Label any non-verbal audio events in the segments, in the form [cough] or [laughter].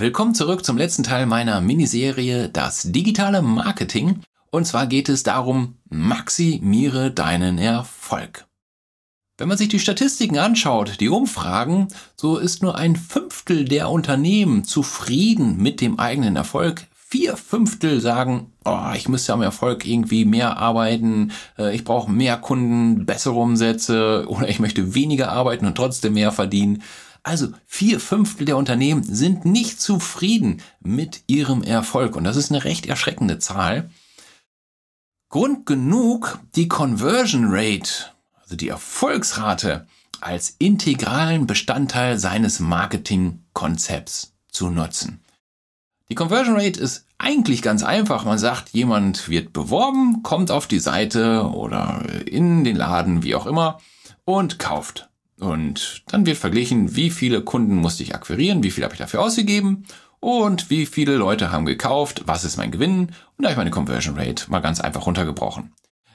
Willkommen zurück zum letzten Teil meiner Miniserie Das digitale Marketing. Und zwar geht es darum, maximiere deinen Erfolg. Wenn man sich die Statistiken anschaut, die Umfragen, so ist nur ein Fünftel der Unternehmen zufrieden mit dem eigenen Erfolg. Vier Fünftel sagen, oh, ich müsste am Erfolg irgendwie mehr arbeiten, äh, ich brauche mehr Kunden, bessere Umsätze oder ich möchte weniger arbeiten und trotzdem mehr verdienen. Also vier Fünftel der Unternehmen sind nicht zufrieden mit ihrem Erfolg und das ist eine recht erschreckende Zahl. Grund genug, die Conversion Rate also die Erfolgsrate, als integralen Bestandteil seines Marketingkonzepts zu nutzen. Die Conversion Rate ist eigentlich ganz einfach. Man sagt, jemand wird beworben, kommt auf die Seite oder in den Laden, wie auch immer, und kauft. Und dann wird verglichen, wie viele Kunden musste ich akquirieren, wie viel habe ich dafür ausgegeben und wie viele Leute haben gekauft, was ist mein Gewinn und da habe ich meine Conversion Rate mal ganz einfach runtergebrochen.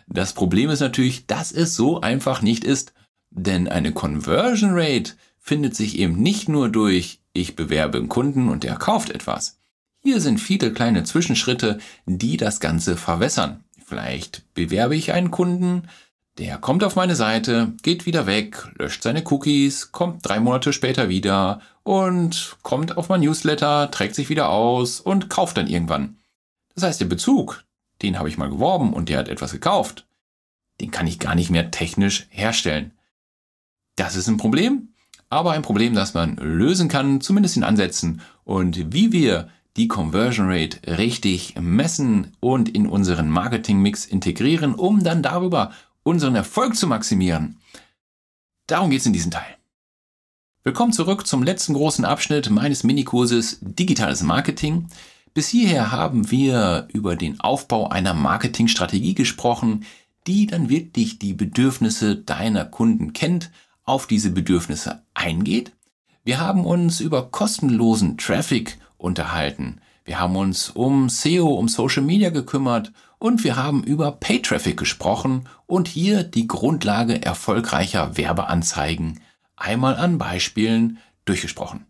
Das Problem ist natürlich, dass es so einfach nicht ist, denn eine Conversion Rate findet sich eben nicht nur durch ich bewerbe einen Kunden und der kauft etwas. Hier sind viele kleine Zwischenschritte, die das Ganze verwässern. Vielleicht bewerbe ich einen Kunden, der kommt auf meine Seite, geht wieder weg, löscht seine Cookies, kommt drei Monate später wieder und kommt auf mein Newsletter, trägt sich wieder aus und kauft dann irgendwann. Das heißt, der Bezug, den habe ich mal geworben und der hat etwas gekauft. Den kann ich gar nicht mehr technisch herstellen. Das ist ein Problem, aber ein Problem, das man lösen kann, zumindest in Ansätzen. Und wie wir die Conversion Rate richtig messen und in unseren Marketingmix integrieren, um dann darüber unseren Erfolg zu maximieren. Darum geht es in diesem Teil. Willkommen zurück zum letzten großen Abschnitt meines Minikurses Digitales Marketing. Bis hierher haben wir über den Aufbau einer Marketingstrategie gesprochen, die dann wirklich die Bedürfnisse deiner Kunden kennt, auf diese Bedürfnisse eingeht. Wir haben uns über kostenlosen Traffic unterhalten. Wir haben uns um SEO, um Social Media gekümmert und wir haben über Pay Traffic gesprochen und hier die Grundlage erfolgreicher Werbeanzeigen einmal an Beispielen durchgesprochen.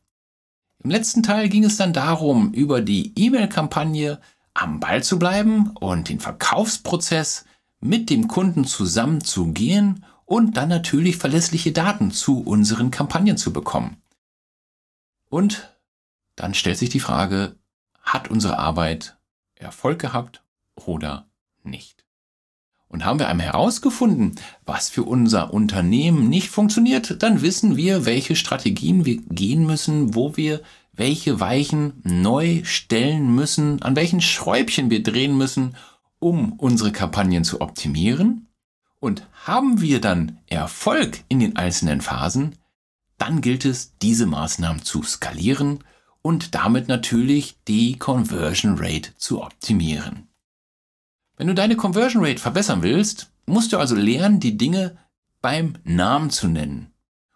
Im letzten Teil ging es dann darum, über die E-Mail-Kampagne am Ball zu bleiben und den Verkaufsprozess mit dem Kunden zusammenzugehen und dann natürlich verlässliche Daten zu unseren Kampagnen zu bekommen. Und dann stellt sich die Frage, hat unsere Arbeit Erfolg gehabt oder nicht? Und haben wir einmal herausgefunden, was für unser Unternehmen nicht funktioniert, dann wissen wir, welche Strategien wir gehen müssen, wo wir welche Weichen neu stellen müssen, an welchen Schräubchen wir drehen müssen, um unsere Kampagnen zu optimieren. Und haben wir dann Erfolg in den einzelnen Phasen, dann gilt es, diese Maßnahmen zu skalieren und damit natürlich die Conversion Rate zu optimieren. Wenn du deine Conversion Rate verbessern willst, musst du also lernen, die Dinge beim Namen zu nennen.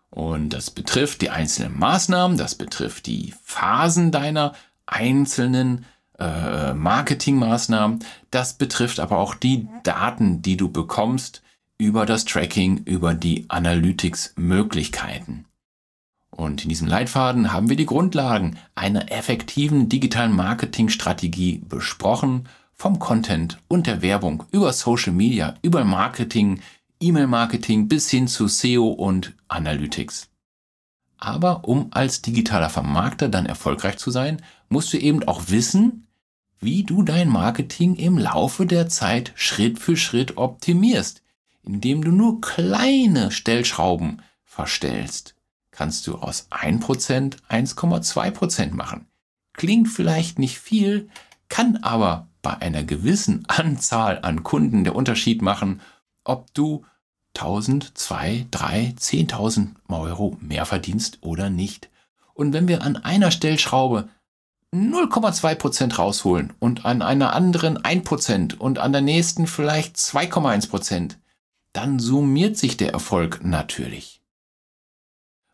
Und das betrifft die einzelnen Maßnahmen, das betrifft die Phasen deiner einzelnen äh, Marketingmaßnahmen, das betrifft aber auch die Daten, die du bekommst über das Tracking, über die Analytics-Möglichkeiten. Und in diesem Leitfaden haben wir die Grundlagen einer effektiven digitalen Marketingstrategie besprochen vom Content und der Werbung über Social Media, über Marketing, E-Mail-Marketing bis hin zu SEO und Analytics. Aber um als digitaler Vermarkter dann erfolgreich zu sein, musst du eben auch wissen, wie du dein Marketing im Laufe der Zeit Schritt für Schritt optimierst, indem du nur kleine Stellschrauben verstellst. Kannst du aus 1% 1,2% machen. Klingt vielleicht nicht viel, kann aber bei einer gewissen [laughs] Anzahl an Kunden der Unterschied machen, ob du 1000, 2, 3, 10.000 Euro mehr verdienst oder nicht. Und wenn wir an einer Stellschraube 0,2% rausholen und an einer anderen 1% und an der nächsten vielleicht 2,1%, dann summiert sich der Erfolg natürlich.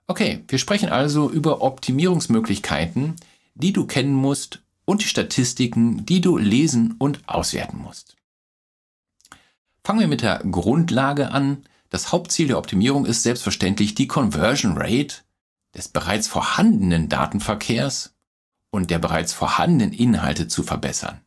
Okay, wir sprechen also über Optimierungsmöglichkeiten, die du kennen musst, und die Statistiken, die du lesen und auswerten musst. Fangen wir mit der Grundlage an. Das Hauptziel der Optimierung ist selbstverständlich die Conversion Rate des bereits vorhandenen Datenverkehrs und der bereits vorhandenen Inhalte zu verbessern.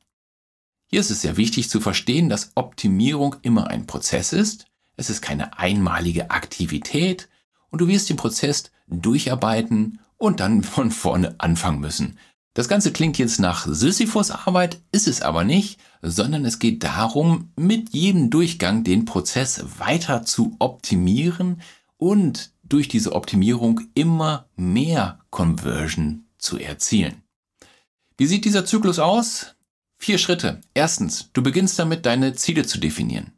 Hier ist es sehr wichtig zu verstehen, dass Optimierung immer ein Prozess ist. Es ist keine einmalige Aktivität und du wirst den Prozess durcharbeiten und dann von vorne anfangen müssen. Das Ganze klingt jetzt nach Sisyphus Arbeit, ist es aber nicht, sondern es geht darum, mit jedem Durchgang den Prozess weiter zu optimieren und durch diese Optimierung immer mehr Conversion zu erzielen. Wie sieht dieser Zyklus aus? Vier Schritte. Erstens, du beginnst damit, deine Ziele zu definieren.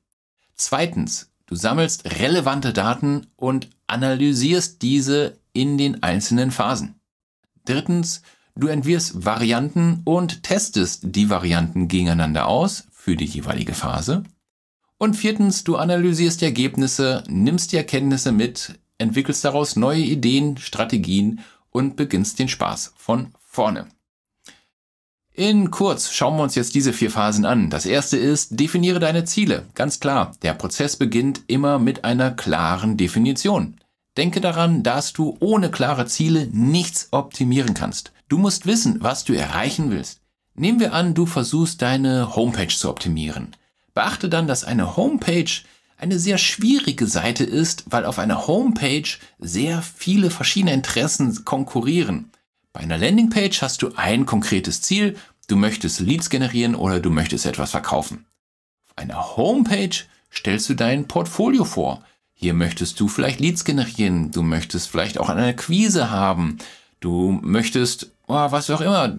Zweitens, du sammelst relevante Daten und analysierst diese in den einzelnen Phasen. Drittens, du entwirfst Varianten und testest die Varianten gegeneinander aus für die jeweilige Phase. Und viertens, du analysierst die Ergebnisse, nimmst die Erkenntnisse mit, entwickelst daraus neue Ideen, Strategien und beginnst den Spaß von vorne. In kurz schauen wir uns jetzt diese vier Phasen an. Das erste ist, definiere deine Ziele. Ganz klar, der Prozess beginnt immer mit einer klaren Definition. Denke daran, dass du ohne klare Ziele nichts optimieren kannst. Du musst wissen, was du erreichen willst. Nehmen wir an, du versuchst deine Homepage zu optimieren. Beachte dann, dass eine Homepage eine sehr schwierige Seite ist, weil auf einer Homepage sehr viele verschiedene Interessen konkurrieren. Bei einer Landingpage hast du ein konkretes Ziel, du möchtest Leads generieren oder du möchtest etwas verkaufen. Auf einer Homepage stellst du dein Portfolio vor. Hier möchtest du vielleicht Leads generieren, du möchtest vielleicht auch eine Quise haben, du möchtest, oh, was auch immer,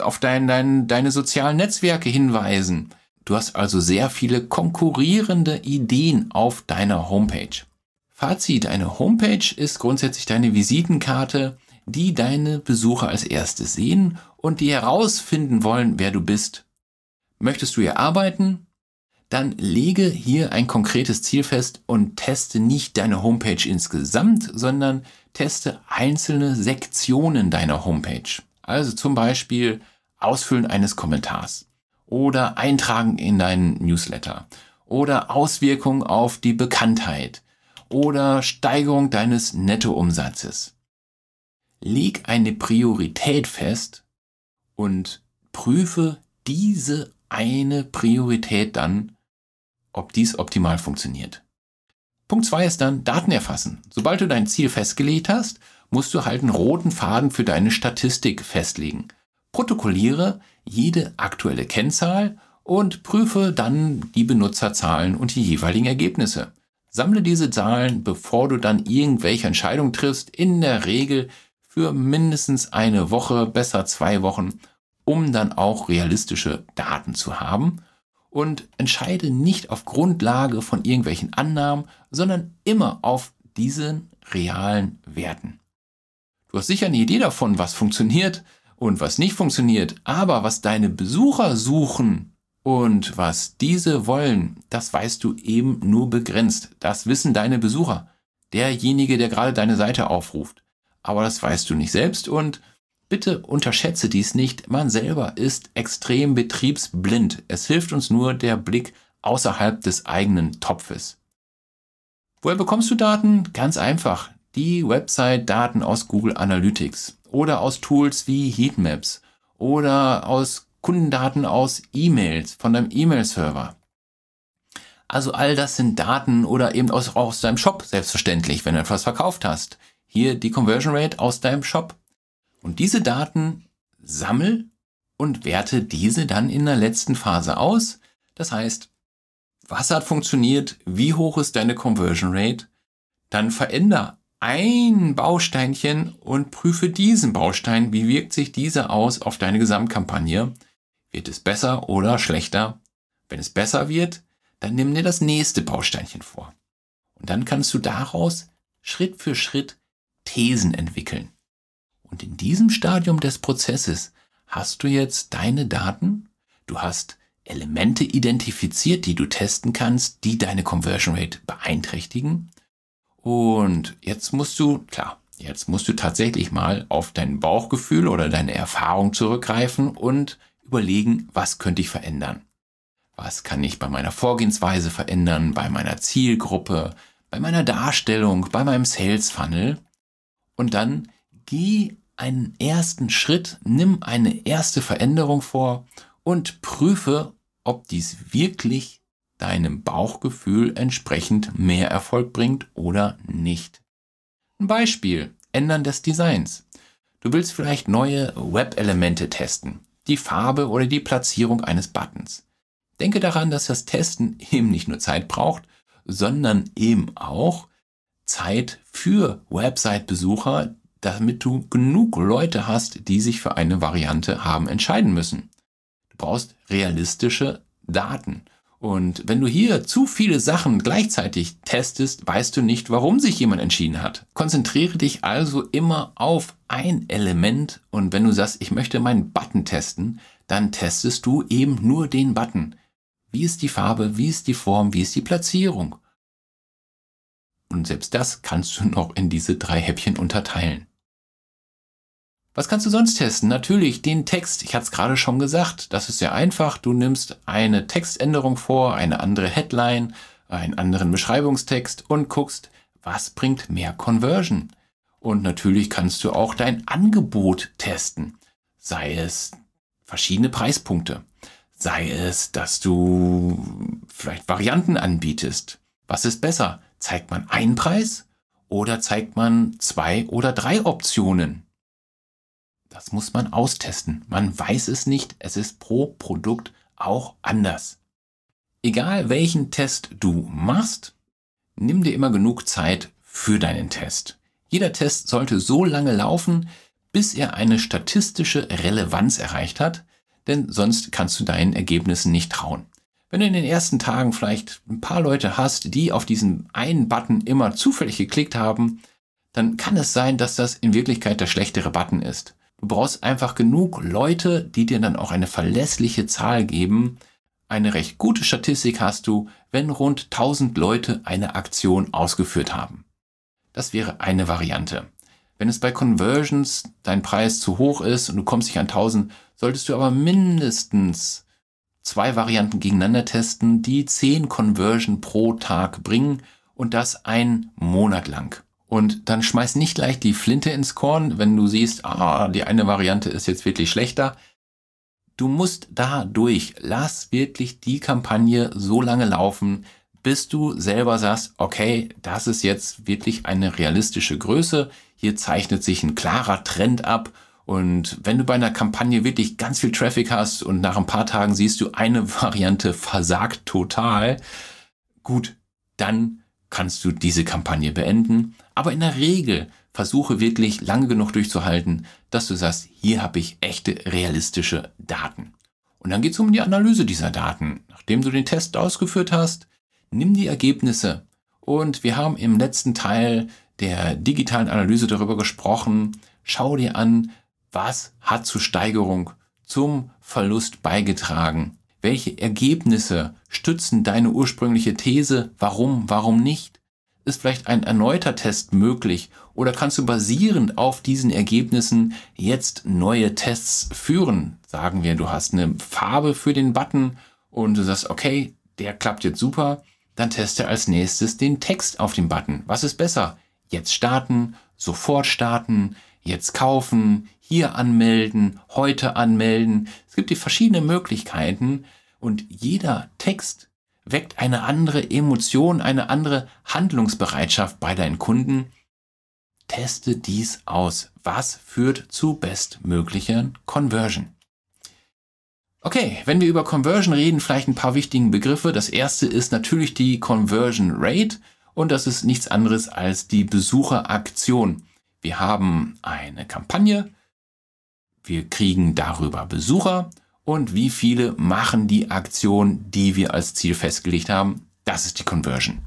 auf dein, dein, deine sozialen Netzwerke hinweisen. Du hast also sehr viele konkurrierende Ideen auf deiner Homepage. Fazit, eine Homepage ist grundsätzlich deine Visitenkarte, die deine Besucher als erstes sehen und die herausfinden wollen, wer du bist. Möchtest du hier arbeiten? Dann lege hier ein konkretes Ziel fest und teste nicht deine Homepage insgesamt, sondern teste einzelne Sektionen deiner Homepage. Also zum Beispiel Ausfüllen eines Kommentars oder Eintragen in deinen Newsletter oder Auswirkungen auf die Bekanntheit oder Steigerung deines Nettoumsatzes. Leg eine Priorität fest und prüfe diese eine Priorität dann, ob dies optimal funktioniert. Punkt zwei ist dann Daten erfassen. Sobald du dein Ziel festgelegt hast, musst du halt einen roten Faden für deine Statistik festlegen. Protokolliere jede aktuelle Kennzahl und prüfe dann die Benutzerzahlen und die jeweiligen Ergebnisse. Sammle diese Zahlen, bevor du dann irgendwelche Entscheidungen triffst, in der Regel für mindestens eine Woche, besser zwei Wochen, um dann auch realistische Daten zu haben und entscheide nicht auf Grundlage von irgendwelchen Annahmen, sondern immer auf diesen realen Werten. Du hast sicher eine Idee davon, was funktioniert, und was nicht funktioniert, aber was deine Besucher suchen und was diese wollen, das weißt du eben nur begrenzt. Das wissen deine Besucher. Derjenige, der gerade deine Seite aufruft. Aber das weißt du nicht selbst und bitte unterschätze dies nicht. Man selber ist extrem betriebsblind. Es hilft uns nur der Blick außerhalb des eigenen Topfes. Woher bekommst du Daten? Ganz einfach. Die Website-Daten aus Google Analytics oder aus Tools wie Heatmaps oder aus Kundendaten aus E-Mails von deinem E-Mail-Server. Also all das sind Daten oder eben aus, aus deinem Shop selbstverständlich, wenn du etwas verkauft hast. Hier die Conversion Rate aus deinem Shop. Und diese Daten sammel und werte diese dann in der letzten Phase aus. Das heißt, was hat funktioniert? Wie hoch ist deine Conversion Rate? Dann veränder ein Bausteinchen und prüfe diesen Baustein. Wie wirkt sich dieser aus auf deine Gesamtkampagne? Wird es besser oder schlechter? Wenn es besser wird, dann nimm dir das nächste Bausteinchen vor. Und dann kannst du daraus Schritt für Schritt Thesen entwickeln. Und in diesem Stadium des Prozesses hast du jetzt deine Daten, du hast Elemente identifiziert, die du testen kannst, die deine Conversion Rate beeinträchtigen und jetzt musst du, klar, jetzt musst du tatsächlich mal auf dein Bauchgefühl oder deine Erfahrung zurückgreifen und überlegen, was könnte ich verändern? Was kann ich bei meiner Vorgehensweise verändern, bei meiner Zielgruppe, bei meiner Darstellung, bei meinem Sales Funnel? Und dann geh einen ersten Schritt, nimm eine erste Veränderung vor und prüfe, ob dies wirklich deinem Bauchgefühl entsprechend mehr Erfolg bringt oder nicht. Ein Beispiel, Ändern des Designs. Du willst vielleicht neue Web-Elemente testen, die Farbe oder die Platzierung eines Buttons. Denke daran, dass das Testen eben nicht nur Zeit braucht, sondern eben auch Zeit für Website-Besucher, damit du genug Leute hast, die sich für eine Variante haben entscheiden müssen. Du brauchst realistische Daten. Und wenn du hier zu viele Sachen gleichzeitig testest, weißt du nicht, warum sich jemand entschieden hat. Konzentriere dich also immer auf ein Element und wenn du sagst, ich möchte meinen Button testen, dann testest du eben nur den Button. Wie ist die Farbe, wie ist die Form, wie ist die Platzierung? Und selbst das kannst du noch in diese drei Häppchen unterteilen. Was kannst du sonst testen? Natürlich den Text. Ich hatte es gerade schon gesagt. Das ist sehr einfach. Du nimmst eine Textänderung vor, eine andere Headline, einen anderen Beschreibungstext und guckst, was bringt mehr Conversion. Und natürlich kannst du auch dein Angebot testen. Sei es verschiedene Preispunkte. Sei es, dass du vielleicht Varianten anbietest. Was ist besser? Zeigt man einen Preis oder zeigt man zwei oder drei Optionen? Das muss man austesten. Man weiß es nicht. Es ist pro Produkt auch anders. Egal welchen Test du machst, nimm dir immer genug Zeit für deinen Test. Jeder Test sollte so lange laufen, bis er eine statistische Relevanz erreicht hat, denn sonst kannst du deinen Ergebnissen nicht trauen. Wenn du in den ersten Tagen vielleicht ein paar Leute hast, die auf diesen einen Button immer zufällig geklickt haben, dann kann es sein, dass das in Wirklichkeit der schlechtere Button ist. Du brauchst einfach genug Leute, die dir dann auch eine verlässliche Zahl geben. Eine recht gute Statistik hast du, wenn rund 1000 Leute eine Aktion ausgeführt haben. Das wäre eine Variante. Wenn es bei Conversions dein Preis zu hoch ist und du kommst nicht an 1000, solltest du aber mindestens zwei Varianten gegeneinander testen, die 10 Conversion pro Tag bringen und das ein Monat lang. Und dann schmeiß nicht gleich die Flinte ins Korn, wenn du siehst, ah, die eine Variante ist jetzt wirklich schlechter. Du musst da durch. Lass wirklich die Kampagne so lange laufen, bis du selber sagst, okay, das ist jetzt wirklich eine realistische Größe. Hier zeichnet sich ein klarer Trend ab. Und wenn du bei einer Kampagne wirklich ganz viel Traffic hast und nach ein paar Tagen siehst du, eine [laughs] Variante versagt total, gut, dann kannst du diese Kampagne beenden. Aber in der Regel versuche wirklich lange genug durchzuhalten, dass du sagst, hier habe ich echte realistische Daten. Und dann geht es um die Analyse dieser Daten. Nachdem du den Test ausgeführt hast, nimm die Ergebnisse. Und wir haben im letzten Teil der digitalen Analyse darüber gesprochen. Schau dir an, was hat zur Steigerung, zum Verlust beigetragen. Welche Ergebnisse stützen deine ursprüngliche These? Warum, warum nicht? Ist vielleicht ein erneuter Test möglich oder kannst du basierend auf diesen Ergebnissen jetzt neue Tests führen? Sagen wir, du hast eine Farbe für den Button und du sagst, okay, der klappt jetzt super, dann teste als nächstes den Text auf dem Button. Was ist besser? Jetzt starten, sofort starten, jetzt kaufen, hier anmelden, heute anmelden. Es gibt die verschiedenen Möglichkeiten und jeder Text weckt eine andere Emotion, eine andere Handlungsbereitschaft bei deinen Kunden. Teste dies aus. Was führt zu bestmöglichen Conversion? Okay, wenn wir über Conversion reden, vielleicht ein paar wichtigen Begriffe. Das erste ist natürlich die Conversion Rate und das ist nichts anderes als die Besucheraktion. Wir haben eine Kampagne, wir kriegen darüber Besucher und wie viele machen die Aktion, die wir als Ziel festgelegt haben. Das ist die Conversion.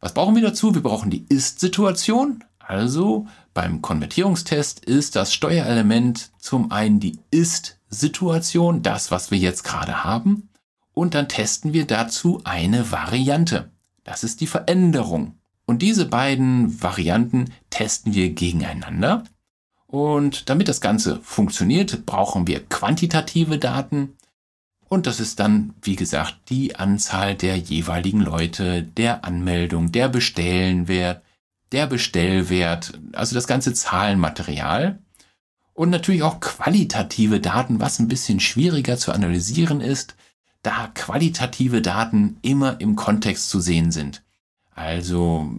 Was brauchen wir dazu? Wir brauchen die Ist-Situation. Also beim Konvertierungstest ist das Steuerelement zum einen die Ist-Situation, das, was wir jetzt gerade haben. Und dann testen wir dazu eine Variante. Das ist die Veränderung. Und diese beiden Varianten testen wir gegeneinander. Und damit das Ganze funktioniert, brauchen wir quantitative Daten. Und das ist dann, wie gesagt, die Anzahl der jeweiligen Leute, der Anmeldung, der Bestellenwert, der Bestellwert, also das ganze Zahlenmaterial. Und natürlich auch qualitative Daten, was ein bisschen schwieriger zu analysieren ist, da qualitative Daten immer im Kontext zu sehen sind. Also,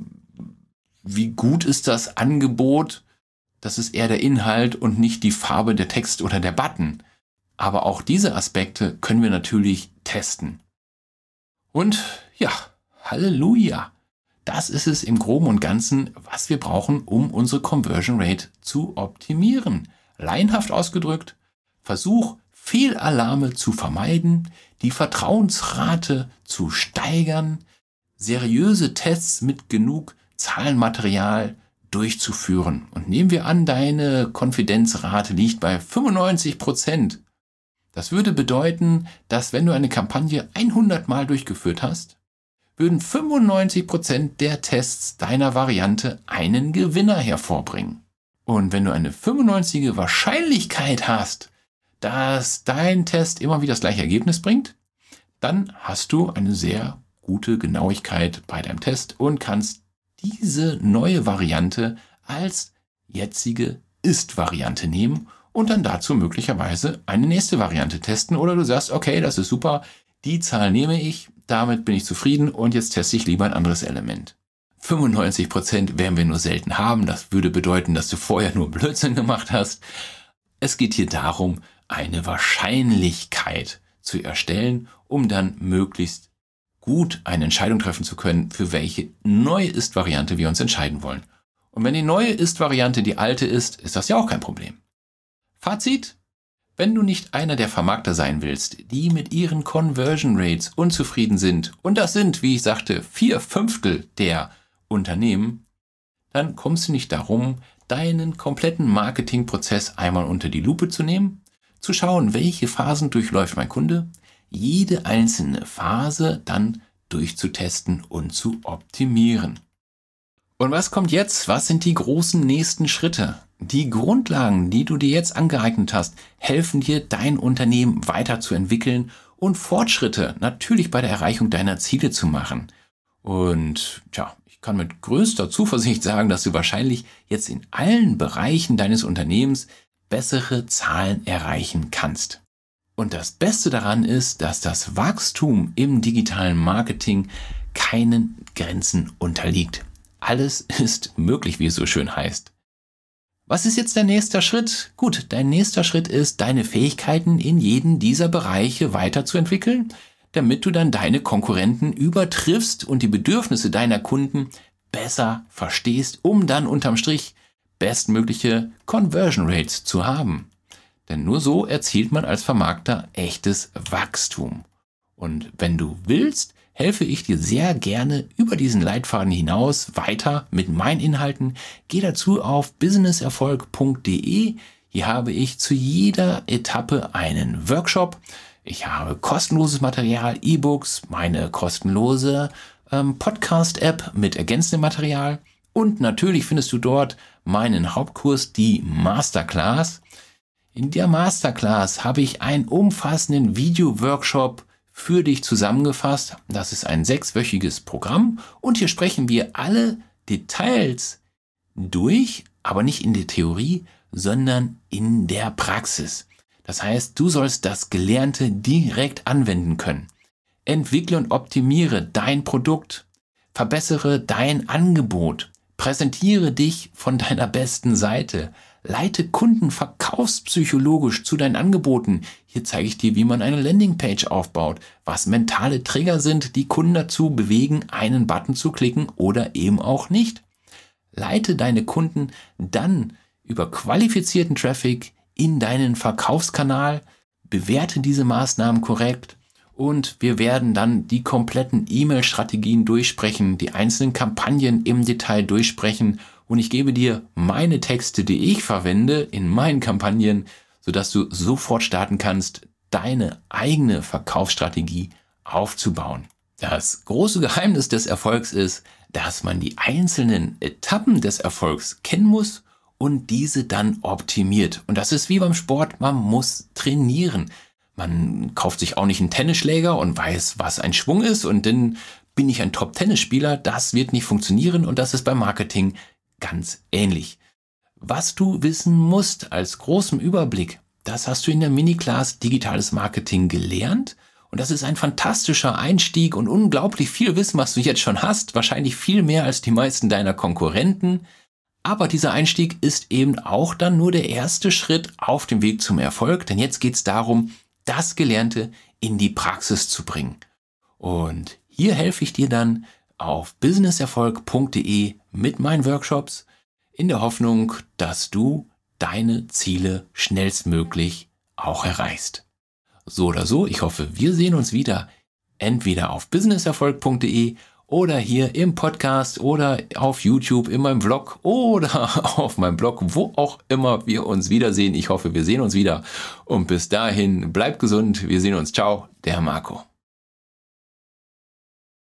wie gut ist das Angebot? Das ist eher der Inhalt und nicht die Farbe der Text oder der Button. Aber auch diese Aspekte können wir natürlich testen. Und ja, Halleluja! Das ist es im Groben und Ganzen, was wir brauchen, um unsere Conversion Rate zu optimieren. Laienhaft ausgedrückt, Versuch, Fehlalarme zu vermeiden, die Vertrauensrate zu steigern, seriöse Tests mit genug Zahlenmaterial durchzuführen. Und nehmen wir an, deine Konfidenzrate liegt bei 95 Prozent das würde bedeuten, dass wenn du eine Kampagne 100 Mal durchgeführt hast, würden 95% der Tests deiner Variante einen Gewinner hervorbringen. Und wenn du eine 95 Wahrscheinlichkeit hast, dass dein Test immer wieder das gleiche Ergebnis bringt, dann hast du eine sehr gute Genauigkeit bei deinem Test und kannst diese neue Variante als jetzige Ist-Variante nehmen und dann dazu möglicherweise eine nächste Variante testen. Oder du sagst, okay, das ist super, die Zahl nehme ich, damit bin ich zufrieden und jetzt teste ich lieber ein anderes Element. 95% werden wir nur selten haben. Das würde bedeuten, dass du vorher nur Blödsinn gemacht hast. Es geht hier darum, eine Wahrscheinlichkeit zu erstellen, um dann möglichst gut eine Entscheidung treffen zu können, für welche neue Ist-Variante wir uns entscheiden wollen. Und wenn die neue Ist-Variante die alte ist, ist das ja auch kein Problem. Fazit? Wenn du nicht einer der Vermarkter sein willst, die mit ihren Conversion Rates unzufrieden sind, und das sind, wie ich sagte, vier Fünftel der Unternehmen, dann kommst du nicht darum, deinen kompletten Marketingprozess einmal unter die Lupe zu nehmen, zu schauen, welche Phasen durchläuft mein Kunde, jede einzelne Phase dann durchzutesten und zu optimieren. Und was kommt jetzt? Was sind die großen nächsten Schritte? Die Grundlagen, die du dir jetzt angeeignet hast, helfen dir, dein Unternehmen weiterzuentwickeln und Fortschritte natürlich bei der Erreichung deiner Ziele zu machen. Und tja, ich kann mit größter Zuversicht sagen, dass du wahrscheinlich jetzt in allen Bereichen deines Unternehmens bessere Zahlen erreichen kannst. Und das Beste daran ist, dass das Wachstum im digitalen Marketing keinen Grenzen unterliegt. Alles [laughs] ist möglich, wie es so schön heißt. Was ist jetzt der nächste Schritt? Gut, dein nächster Schritt ist, deine Fähigkeiten in jeden dieser Bereiche weiterzuentwickeln, damit du dann deine Konkurrenten übertriffst und die Bedürfnisse deiner Kunden besser verstehst, um dann unterm Strich bestmögliche Conversion Rates zu haben. Denn nur so erzielt man als Vermarkter echtes Wachstum. Und wenn du willst, helfe ich dir sehr gerne über diesen Leitfaden hinaus weiter mit meinen Inhalten. Geh dazu auf businesserfolg.de. Hier habe ich zu jeder Etappe einen Workshop. Ich habe kostenloses Material, E-Books, meine kostenlose ähm, Podcast-App mit ergänzendem Material. Und natürlich findest du dort meinen Hauptkurs, die Masterclass. In der Masterclass habe ich einen umfassenden Video-Workshop für dich zusammengefasst. Das ist ein sechswöchiges Programm und hier sprechen wir alle Details durch, aber nicht in der Theorie, sondern in der Praxis. Das heißt, du sollst das Gelernte direkt anwenden können. Entwickle und optimiere dein Produkt, verbessere dein Angebot, präsentiere dich von deiner besten Seite, Leite Kunden verkaufspsychologisch zu deinen Angeboten. Hier zeige ich dir, wie man eine Landingpage aufbaut, was mentale Trigger sind, die Kunden dazu bewegen, einen Button zu klicken oder eben auch nicht. Leite deine Kunden dann über qualifizierten Traffic in deinen Verkaufskanal, bewerte diese Maßnahmen korrekt und wir werden dann die kompletten E-Mail-Strategien durchsprechen, die einzelnen Kampagnen im Detail durchsprechen und ich gebe dir meine Texte, die ich verwende in meinen Kampagnen, sodass du sofort starten kannst, deine eigene Verkaufsstrategie aufzubauen. Das große Geheimnis des Erfolgs ist, dass man die einzelnen Etappen des Erfolgs kennen muss und diese dann optimiert. Und das ist wie beim Sport, man muss trainieren. Man kauft sich auch nicht einen Tennisschläger und weiß, was ein Schwung ist und dann bin ich ein Top-Tennisspieler. Das wird nicht funktionieren und das ist beim Marketing ganz ähnlich. was du wissen musst als großen Überblick, das hast du in der Mini-Class Digitales Marketing gelernt. Und das ist ein fantastischer Einstieg und unglaublich viel Wissen, was du jetzt schon hast. Wahrscheinlich viel mehr als die meisten deiner Konkurrenten. Aber dieser Einstieg ist eben auch dann nur der erste Schritt auf dem Weg zum Erfolg, denn jetzt geht es darum, das Gelernte in die Praxis zu bringen. Und hier helfe ich dir dann auf businesserfolg.de mit meinen Workshops in der Hoffnung, dass du deine Ziele schnellstmöglich auch erreichst. So oder so, ich hoffe, wir sehen uns wieder entweder auf businesserfolg.de oder hier im Podcast oder auf YouTube in meinem Vlog oder [laughs] auf meinem Blog, wo auch immer wir uns wiedersehen. Ich hoffe, wir sehen uns wieder. Und bis dahin, bleibt gesund. Wir sehen uns. Ciao, der Marco.